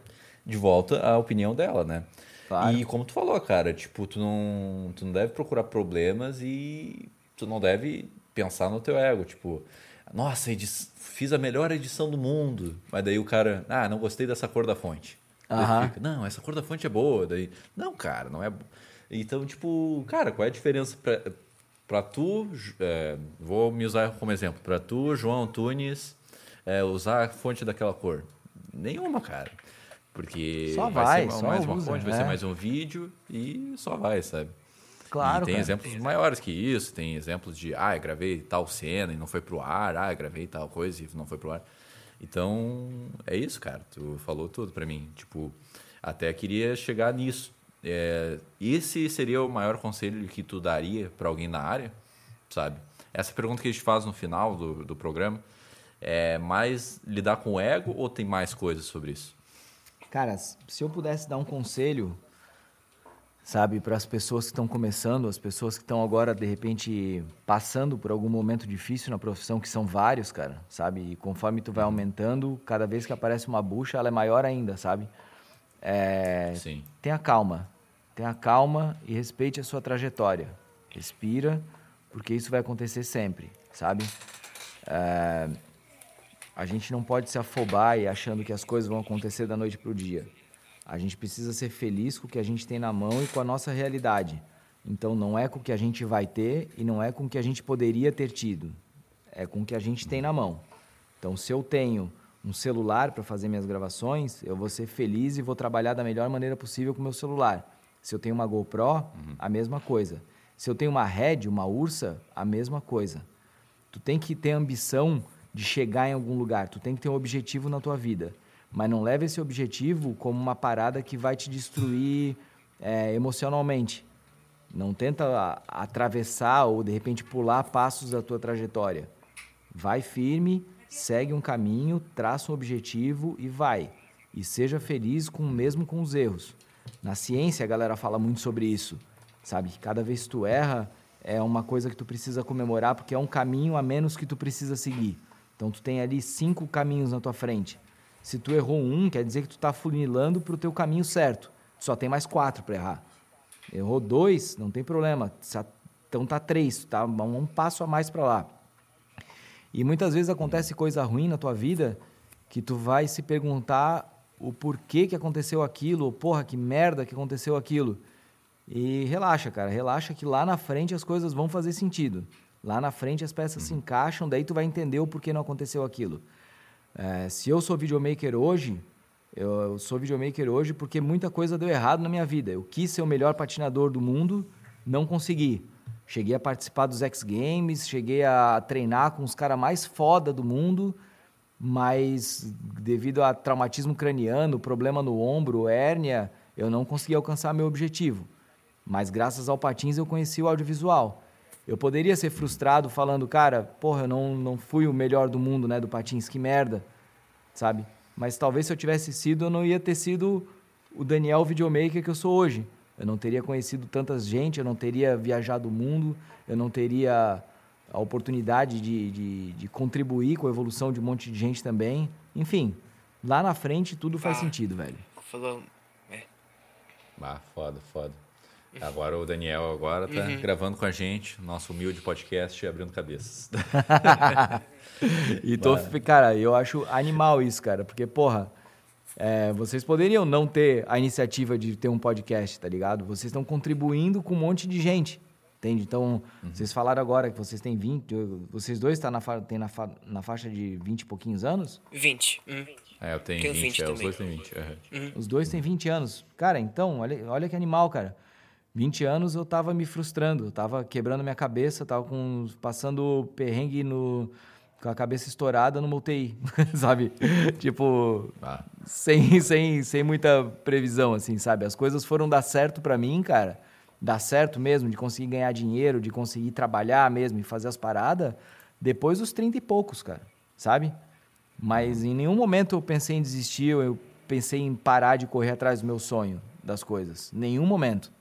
de volta a opinião dela, né? Claro. E como tu falou, cara, tipo, tu não, tu não deve procurar problemas e tu não deve pensar no teu ego, tipo, nossa, fiz a melhor edição do mundo, mas daí o cara, ah, não gostei dessa cor da fonte. Uhum. Fica, não, essa cor da fonte é boa. Daí, não, cara, não é. Então, tipo, cara, qual é a diferença pra, pra tu? É, vou me usar como exemplo. Pra tu, João Tunes, é, usar a fonte daquela cor? Nenhuma, cara. Porque só vai, vai ser só mais usa, uma fonte, vai ser mais um vídeo e só vai, sabe? Claro. E tem cara. exemplos maiores que isso, tem exemplos de, ah, gravei tal cena e não foi pro ar, ah, gravei tal coisa e não foi pro ar. Então, é isso, cara. Tu falou tudo para mim. Tipo, até queria chegar nisso. É, esse seria o maior conselho que tu daria para alguém na área, sabe? Essa pergunta que a gente faz no final do, do programa é mais lidar com o ego ou tem mais coisas sobre isso? Cara, se eu pudesse dar um conselho sabe? Para as pessoas que estão começando, as pessoas que estão agora, de repente, passando por algum momento difícil na profissão, que são vários, cara, sabe? E conforme tu vai aumentando, cada vez que aparece uma bucha, ela é maior ainda, sabe? É... Sim. Tenha calma. Tenha calma e respeite a sua trajetória. Respira, porque isso vai acontecer sempre, sabe? É... A gente não pode se afobar e achando que as coisas vão acontecer da noite para o dia. A gente precisa ser feliz com o que a gente tem na mão e com a nossa realidade. Então não é com o que a gente vai ter e não é com o que a gente poderia ter tido. É com o que a gente tem na mão. Então se eu tenho um celular para fazer minhas gravações, eu vou ser feliz e vou trabalhar da melhor maneira possível com o meu celular. Se eu tenho uma GoPro, uhum. a mesma coisa. Se eu tenho uma Red, uma Ursa, a mesma coisa. Tu tem que ter ambição de chegar em algum lugar, tu tem que ter um objetivo na tua vida. Mas não leve esse objetivo como uma parada que vai te destruir é, emocionalmente. Não tenta atravessar ou de repente pular passos da tua trajetória. Vai firme, segue um caminho, traça um objetivo e vai. E seja feliz com mesmo com os erros. Na ciência a galera fala muito sobre isso, sabe? Que cada vez que tu erra, é uma coisa que tu precisa comemorar porque é um caminho a menos que tu precisa seguir. Então tu tem ali cinco caminhos na tua frente. Se tu errou um, quer dizer que tu está funilando para o teu caminho certo. Tu só tem mais quatro para errar. Errou dois, não tem problema. Então tá três, tá um passo a mais para lá. E muitas vezes acontece coisa ruim na tua vida que tu vai se perguntar o porquê que aconteceu aquilo, ou porra, que merda que aconteceu aquilo. E relaxa, cara, relaxa que lá na frente as coisas vão fazer sentido. Lá na frente as peças se encaixam, daí tu vai entender o porquê não aconteceu aquilo. É, se eu sou videomaker hoje, eu sou videomaker hoje porque muita coisa deu errado na minha vida. Eu quis ser o melhor patinador do mundo, não consegui. Cheguei a participar dos X Games, cheguei a treinar com os caras mais foda do mundo, mas devido a traumatismo craniano, problema no ombro, hérnia, eu não consegui alcançar meu objetivo. Mas graças ao patins eu conheci o audiovisual. Eu poderia ser frustrado falando, cara, porra, eu não, não fui o melhor do mundo, né, do patins, que merda, sabe? Mas talvez se eu tivesse sido, eu não ia ter sido o Daniel videomaker que eu sou hoje. Eu não teria conhecido tanta gente, eu não teria viajado o mundo, eu não teria a oportunidade de, de, de contribuir com a evolução de um monte de gente também. Enfim, lá na frente tudo faz ah, sentido, velho. Falou. É. Ah, foda, foda. Agora o Daniel agora tá uhum. gravando com a gente, nosso humilde podcast Abrindo Cabeças. e tô, cara, eu acho animal isso, cara, porque, porra, é, vocês poderiam não ter a iniciativa de ter um podcast, tá ligado? Vocês estão contribuindo com um monte de gente, entende? Então, uhum. vocês falaram agora que vocês têm 20, vocês dois estão tá na, tem na, fa, na faixa de 20 e pouquinhos anos? 20. Uhum. É, eu tenho, tenho 20, 20 é, os dois têm 20. Uhum. Uhum. Os dois têm 20 anos. Cara, então, olha, olha que animal, cara. 20 anos eu tava me frustrando, eu tava quebrando minha cabeça, tava com, passando perrengue no, com a cabeça estourada numa UTI, sabe? tipo, ah. sem, sem, sem muita previsão, assim, sabe? As coisas foram dar certo para mim, cara. Dar certo mesmo, de conseguir ganhar dinheiro, de conseguir trabalhar mesmo e fazer as paradas, depois dos 30 e poucos, cara, sabe? Mas em nenhum momento eu pensei em desistir, eu pensei em parar de correr atrás do meu sonho, das coisas. Nenhum momento.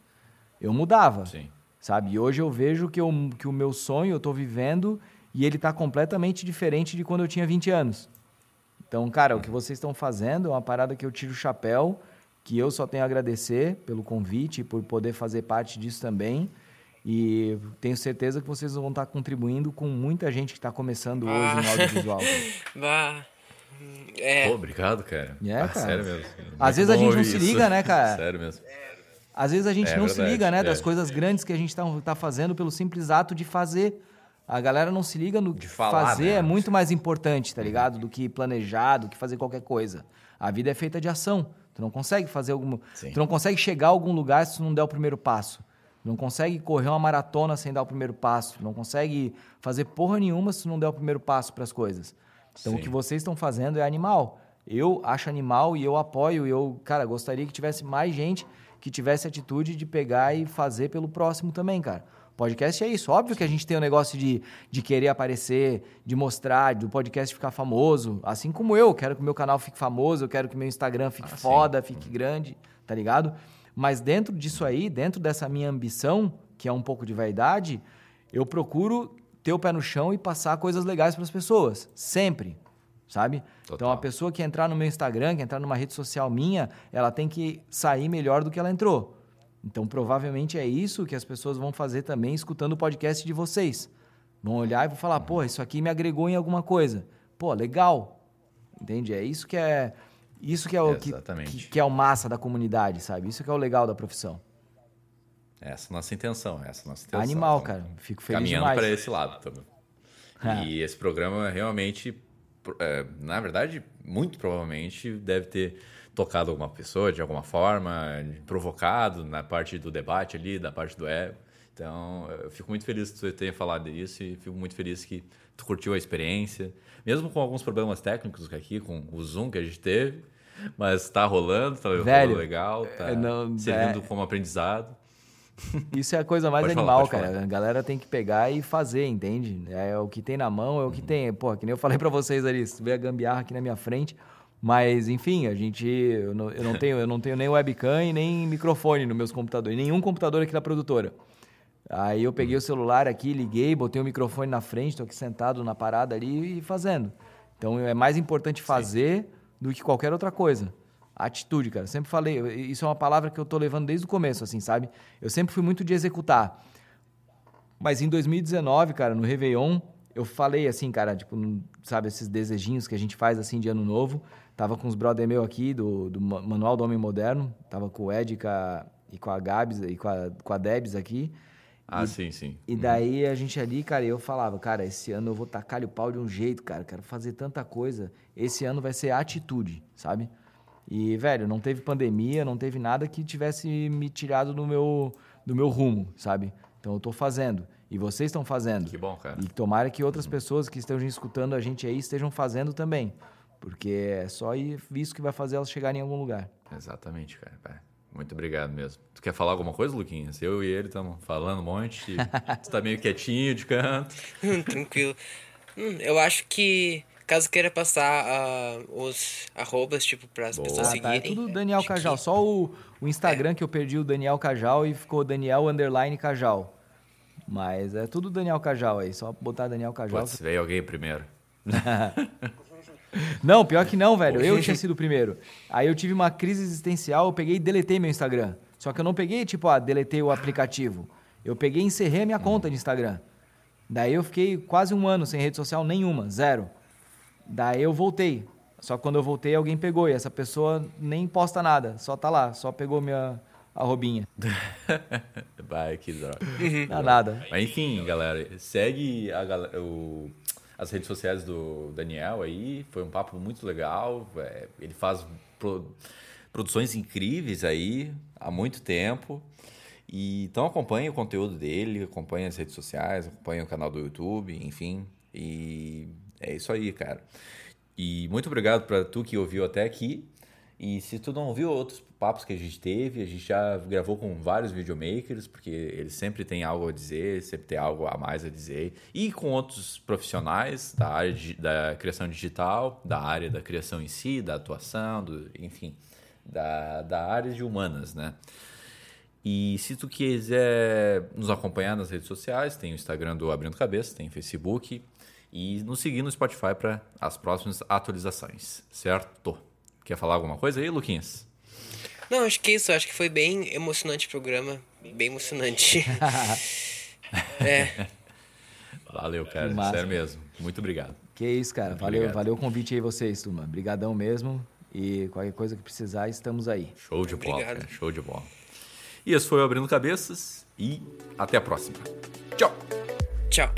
Eu mudava, Sim. sabe? E hoje eu vejo que, eu, que o meu sonho eu estou vivendo e ele está completamente diferente de quando eu tinha 20 anos. Então, cara, o que vocês estão fazendo é uma parada que eu tiro o chapéu, que eu só tenho a agradecer pelo convite, por poder fazer parte disso também. E tenho certeza que vocês vão estar contribuindo com muita gente que está começando hoje ah. no audiovisual. Bah. É. Pô, obrigado, cara. É, ah, cara. Sério mesmo. Às vezes a gente não isso. se liga, né, cara? sério mesmo. Às vezes a gente é, não verdade, se liga, né, é. das coisas grandes que a gente está tá fazendo pelo simples ato de fazer. A galera não se liga no de falar, fazer né? é muito mais importante, tá ligado? Do que planejar, do que fazer qualquer coisa. A vida é feita de ação. Tu não consegue fazer alguma, Sim. tu não consegue chegar a algum lugar se tu não der o primeiro passo. Tu não consegue correr uma maratona sem dar o primeiro passo. Tu não consegue fazer porra nenhuma se tu não der o primeiro passo para as coisas. Então Sim. o que vocês estão fazendo é animal. Eu acho animal e eu apoio. E eu, cara, gostaria que tivesse mais gente que tivesse atitude de pegar e fazer pelo próximo também, cara. Podcast é isso. Óbvio que a gente tem o negócio de, de querer aparecer, de mostrar, do podcast ficar famoso. Assim como eu, quero que o meu canal fique famoso, eu quero que meu Instagram fique ah, foda, sim. fique grande, tá ligado? Mas dentro disso aí, dentro dessa minha ambição, que é um pouco de vaidade, eu procuro ter o pé no chão e passar coisas legais para as pessoas. Sempre. Sabe? Total. Então a pessoa que entrar no meu Instagram, que entrar numa rede social minha, ela tem que sair melhor do que ela entrou. Então, provavelmente é isso que as pessoas vão fazer também escutando o podcast de vocês. Vão olhar e vão falar, pô, isso aqui me agregou em alguma coisa. Pô, legal. Entende? É isso que é isso que é o que, que, que, é o massa da comunidade, sabe? Isso que é o legal da profissão. Essa é a nossa intenção, essa é a nossa intenção. Animal, então, cara. Fico feliz caminhando demais. para esse lado também. É. E esse programa realmente, na verdade, muito provavelmente deve ter tocado alguma pessoa de alguma forma, provocado na parte do debate ali, da parte do ego. Então, eu fico muito feliz que você tenha falado disso e fico muito feliz que tu curtiu a experiência, mesmo com alguns problemas técnicos aqui, com o Zoom que a gente teve, mas está rolando, está rolando legal, está é, servindo é... como aprendizado. Isso é a coisa mais pode animal, falar, cara. Falar. A galera tem que pegar e fazer, entende? É o que tem na mão, é o que uhum. tem. Pô, que nem eu falei para vocês ali, se tiver a gambiarra aqui na minha frente, mas, enfim, a gente. Eu não, eu não, tenho, eu não tenho nem webcam e nem microfone nos meus computadores. Nenhum computador aqui da produtora. Aí eu peguei o celular aqui, liguei, botei o microfone na frente, tô aqui sentado na parada ali e fazendo. Então é mais importante fazer Sim. do que qualquer outra coisa. Atitude, cara. Sempre falei, isso é uma palavra que eu tô levando desde o começo, assim, sabe? Eu sempre fui muito de executar. Mas em 2019, cara, no Réveillon, eu falei assim, cara, tipo, sabe, esses desejinhos que a gente faz assim de ano novo. Tava com os brother meu aqui do, do Manual do Homem Moderno, tava com o Ed e com a, e com a Gabs e com a, com a Debs aqui. Ah, e, sim, sim. E daí a gente ali, cara, eu falava, cara, esse ano eu vou tacar o pau de um jeito, cara, quero fazer tanta coisa. Esse ano vai ser atitude, sabe? E, velho, não teve pandemia, não teve nada que tivesse me tirado do meu, do meu rumo, sabe? Então eu tô fazendo. E vocês estão fazendo. Que bom, cara. E tomara que outras pessoas que estejam escutando a gente aí estejam fazendo também. Porque é só isso que vai fazer elas chegarem em algum lugar. Exatamente, cara. Muito obrigado mesmo. Tu quer falar alguma coisa, Luquinhas? Eu e ele estamos falando um monte. tu tá meio quietinho de canto. Tranquilo. Hum, eu acho que caso queira passar uh, os arrobas, tipo, para as pessoas ah, seguirem. Tá, é tudo Daniel Cajal. Que... Só o, o Instagram é. que eu perdi o Daniel Cajal e ficou Daniel Underline Cajal. Mas é tudo Daniel Cajal aí, só botar Daniel Cajal. Putz, veio alguém primeiro. não, pior que não, velho. Eu tinha sido o primeiro. Aí eu tive uma crise existencial, eu peguei e deletei meu Instagram. Só que eu não peguei, tipo, ah, deletei o aplicativo. Eu peguei e encerrei a minha conta de Instagram. Daí eu fiquei quase um ano sem rede social nenhuma, zero. Daí eu voltei. Só que quando eu voltei, alguém pegou e essa pessoa nem posta nada, só tá lá, só pegou minha, a Robinha. Vai, que droga. Uhum. Não nada. Mas enfim, galera, segue a, o, as redes sociais do Daniel aí. Foi um papo muito legal. É, ele faz pro, produções incríveis aí há muito tempo. E, então acompanhe o conteúdo dele, acompanhe as redes sociais, acompanhe o canal do YouTube, enfim. E é isso aí, cara. E muito obrigado para tu que ouviu até aqui. E se tu não ouviu outros papos que a gente teve, a gente já gravou com vários videomakers, porque eles sempre têm algo a dizer, sempre tem algo a mais a dizer. E com outros profissionais da área de, da criação digital, da área da criação em si, da atuação, do, enfim, da, da área de humanas, né? E se tu quiser nos acompanhar nas redes sociais, tem o Instagram do Abrindo Cabeça, tem o Facebook e nos seguir no Spotify para as próximas atualizações, certo? Quer falar alguma coisa aí, Luquinhas? Não, acho que isso. Acho que foi bem emocionante o programa. Bem emocionante. é. Valeu, cara. Sério mesmo. Muito obrigado. Que isso, cara. Muito valeu, valeu o convite aí vocês, turma. Obrigadão mesmo. E qualquer coisa que precisar, estamos aí. Show de bola, cara. Show de bola. E esse foi o Abrindo Cabeças e até a próxima. Tchau. Tchau.